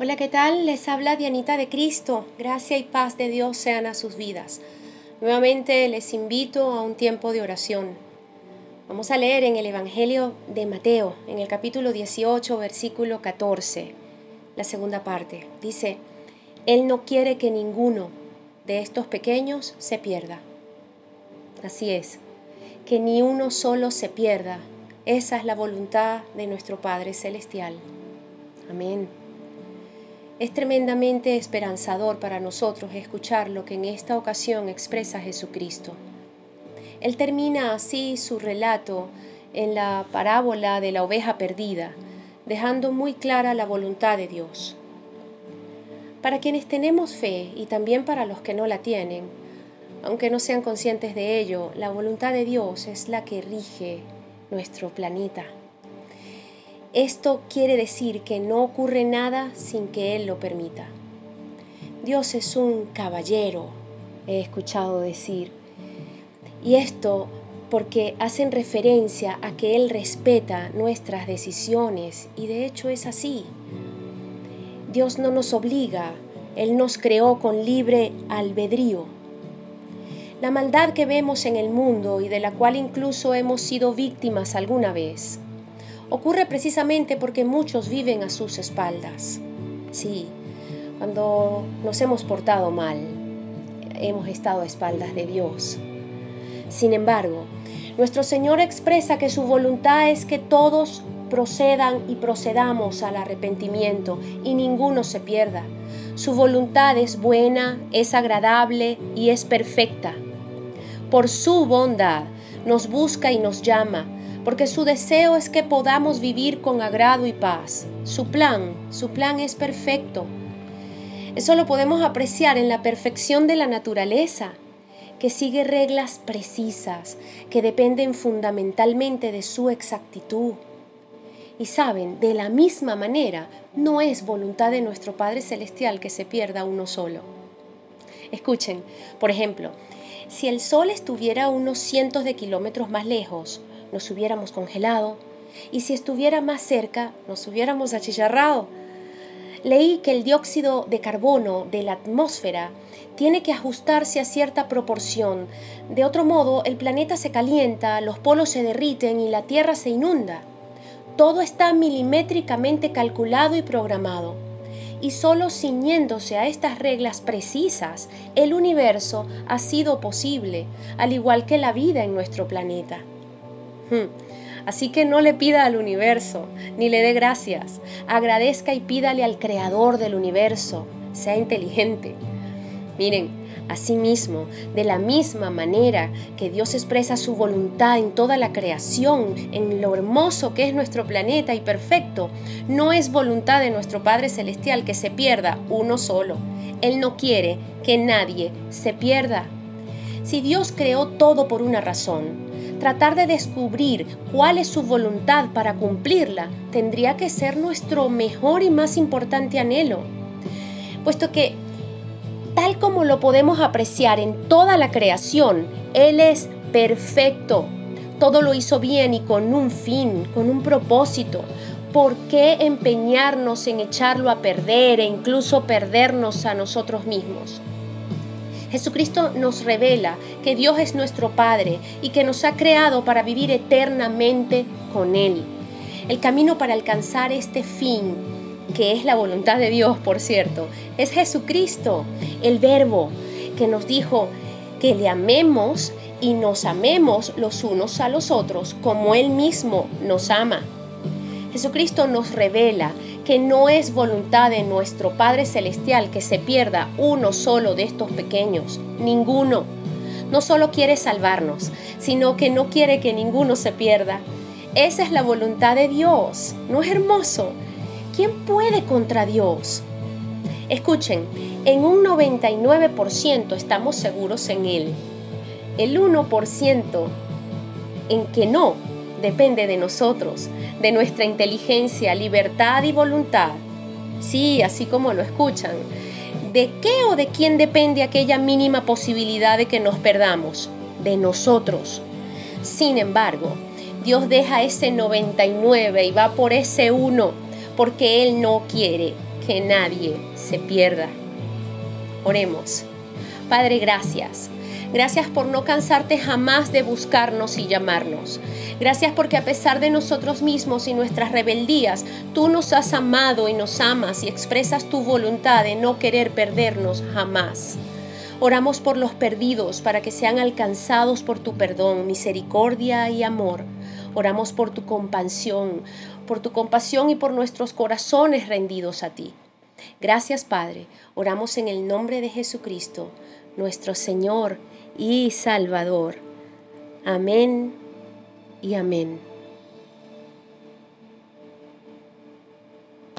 Hola, ¿qué tal? Les habla Dianita de Cristo. Gracia y paz de Dios sean a sus vidas. Nuevamente les invito a un tiempo de oración. Vamos a leer en el Evangelio de Mateo, en el capítulo 18, versículo 14, la segunda parte. Dice, Él no quiere que ninguno de estos pequeños se pierda. Así es, que ni uno solo se pierda. Esa es la voluntad de nuestro Padre Celestial. Amén. Es tremendamente esperanzador para nosotros escuchar lo que en esta ocasión expresa Jesucristo. Él termina así su relato en la parábola de la oveja perdida, dejando muy clara la voluntad de Dios. Para quienes tenemos fe y también para los que no la tienen, aunque no sean conscientes de ello, la voluntad de Dios es la que rige nuestro planeta. Esto quiere decir que no ocurre nada sin que Él lo permita. Dios es un caballero, he escuchado decir. Y esto porque hacen referencia a que Él respeta nuestras decisiones y de hecho es así. Dios no nos obliga, Él nos creó con libre albedrío. La maldad que vemos en el mundo y de la cual incluso hemos sido víctimas alguna vez, ocurre precisamente porque muchos viven a sus espaldas. Sí, cuando nos hemos portado mal, hemos estado a espaldas de Dios. Sin embargo, nuestro Señor expresa que su voluntad es que todos procedan y procedamos al arrepentimiento y ninguno se pierda. Su voluntad es buena, es agradable y es perfecta. Por su bondad nos busca y nos llama porque su deseo es que podamos vivir con agrado y paz. Su plan, su plan es perfecto. Eso lo podemos apreciar en la perfección de la naturaleza, que sigue reglas precisas, que dependen fundamentalmente de su exactitud. Y saben, de la misma manera, no es voluntad de nuestro Padre Celestial que se pierda uno solo. Escuchen, por ejemplo, si el Sol estuviera unos cientos de kilómetros más lejos, nos hubiéramos congelado y si estuviera más cerca nos hubiéramos achicharrado. Leí que el dióxido de carbono de la atmósfera tiene que ajustarse a cierta proporción. De otro modo, el planeta se calienta, los polos se derriten y la Tierra se inunda. Todo está milimétricamente calculado y programado. Y solo ciñéndose a estas reglas precisas, el universo ha sido posible, al igual que la vida en nuestro planeta. Así que no le pida al universo, ni le dé gracias. Agradezca y pídale al creador del universo. Sea inteligente. Miren, asimismo, de la misma manera que Dios expresa su voluntad en toda la creación, en lo hermoso que es nuestro planeta y perfecto, no es voluntad de nuestro Padre Celestial que se pierda uno solo. Él no quiere que nadie se pierda. Si Dios creó todo por una razón, tratar de descubrir cuál es su voluntad para cumplirla tendría que ser nuestro mejor y más importante anhelo, puesto que, tal como lo podemos apreciar en toda la creación, Él es perfecto, todo lo hizo bien y con un fin, con un propósito. ¿Por qué empeñarnos en echarlo a perder e incluso perdernos a nosotros mismos? Jesucristo nos revela que Dios es nuestro Padre y que nos ha creado para vivir eternamente con Él. El camino para alcanzar este fin, que es la voluntad de Dios, por cierto, es Jesucristo, el Verbo, que nos dijo que le amemos y nos amemos los unos a los otros como Él mismo nos ama. Jesucristo nos revela que no es voluntad de nuestro Padre Celestial que se pierda uno solo de estos pequeños, ninguno. No solo quiere salvarnos, sino que no quiere que ninguno se pierda. Esa es la voluntad de Dios. ¿No es hermoso? ¿Quién puede contra Dios? Escuchen, en un 99% estamos seguros en Él. El 1% en que no depende de nosotros, de nuestra inteligencia, libertad y voluntad. Sí, así como lo escuchan. ¿De qué o de quién depende aquella mínima posibilidad de que nos perdamos? De nosotros. Sin embargo, Dios deja ese 99 y va por ese uno, porque Él no quiere que nadie se pierda. Oremos. Padre, gracias. Gracias por no cansarte jamás de buscarnos y llamarnos. Gracias porque a pesar de nosotros mismos y nuestras rebeldías, tú nos has amado y nos amas y expresas tu voluntad de no querer perdernos jamás. Oramos por los perdidos para que sean alcanzados por tu perdón, misericordia y amor. Oramos por tu compasión, por tu compasión y por nuestros corazones rendidos a ti. Gracias Padre, oramos en el nombre de Jesucristo, nuestro Señor y Salvador. Amén y amén.